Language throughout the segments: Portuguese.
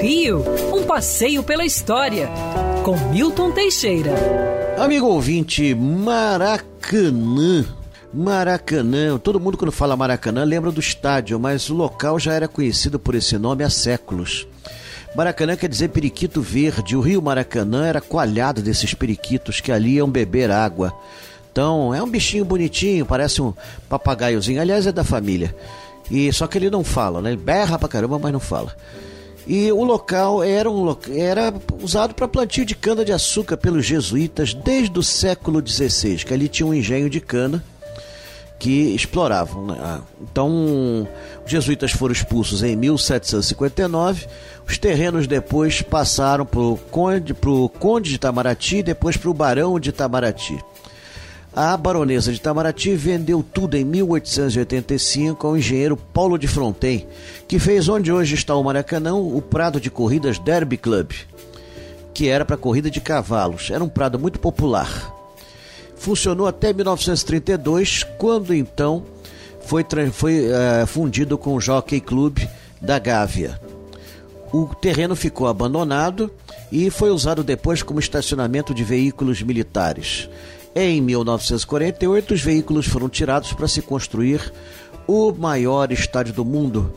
Rio, um passeio pela história, com Milton Teixeira. Amigo ouvinte, Maracanã. Maracanã, todo mundo quando fala Maracanã lembra do estádio, mas o local já era conhecido por esse nome há séculos. Maracanã quer dizer periquito verde. O rio Maracanã era coalhado desses periquitos que ali iam beber água. Então, é um bichinho bonitinho, parece um papagaiozinho. Aliás, é da família. E só que ele não fala, né? Ele berra pra caramba, mas não fala. E o local era, um, era usado para plantio de cana de açúcar pelos jesuítas desde o século XVI, que ali tinha um engenho de cana que exploravam. Né? Ah, então, os jesuítas foram expulsos em 1759. Os terrenos depois passaram para o conde, conde de Itamaraty e depois para o barão de Itamaraty. A baronesa de Itamaraty vendeu tudo em 1885 ao engenheiro Paulo de Fronten, que fez onde hoje está o Maracanã o prado de corridas Derby Club, que era para corrida de cavalos. Era um prado muito popular. Funcionou até 1932, quando então foi, foi uh, fundido com o Jockey Club da Gávea. O terreno ficou abandonado e foi usado depois como estacionamento de veículos militares. Em 1948, os veículos foram tirados para se construir o maior estádio do mundo.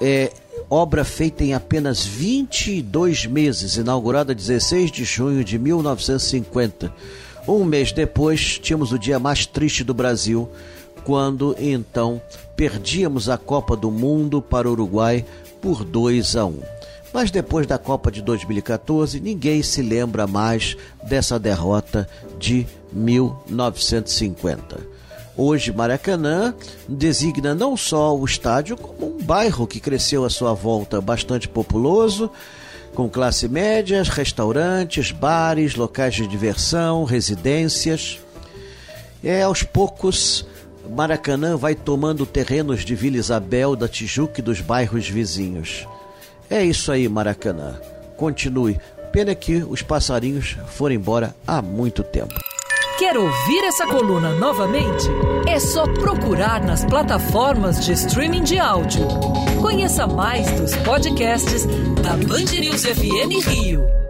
É, obra feita em apenas 22 meses, inaugurada 16 de junho de 1950. Um mês depois, tínhamos o dia mais triste do Brasil, quando então perdíamos a Copa do Mundo para o Uruguai por 2 a 1. Mas depois da Copa de 2014, ninguém se lembra mais dessa derrota de 1950. Hoje, Maracanã designa não só o estádio, como um bairro que cresceu à sua volta bastante populoso, com classe média, restaurantes, bares, locais de diversão, residências. É aos poucos Maracanã vai tomando terrenos de Vila Isabel, da Tijuca e dos bairros vizinhos. É isso aí, Maracanã. Continue. Pena que os passarinhos foram embora há muito tempo. Quer ouvir essa coluna novamente? É só procurar nas plataformas de streaming de áudio. Conheça mais dos podcasts da Band News FM Rio.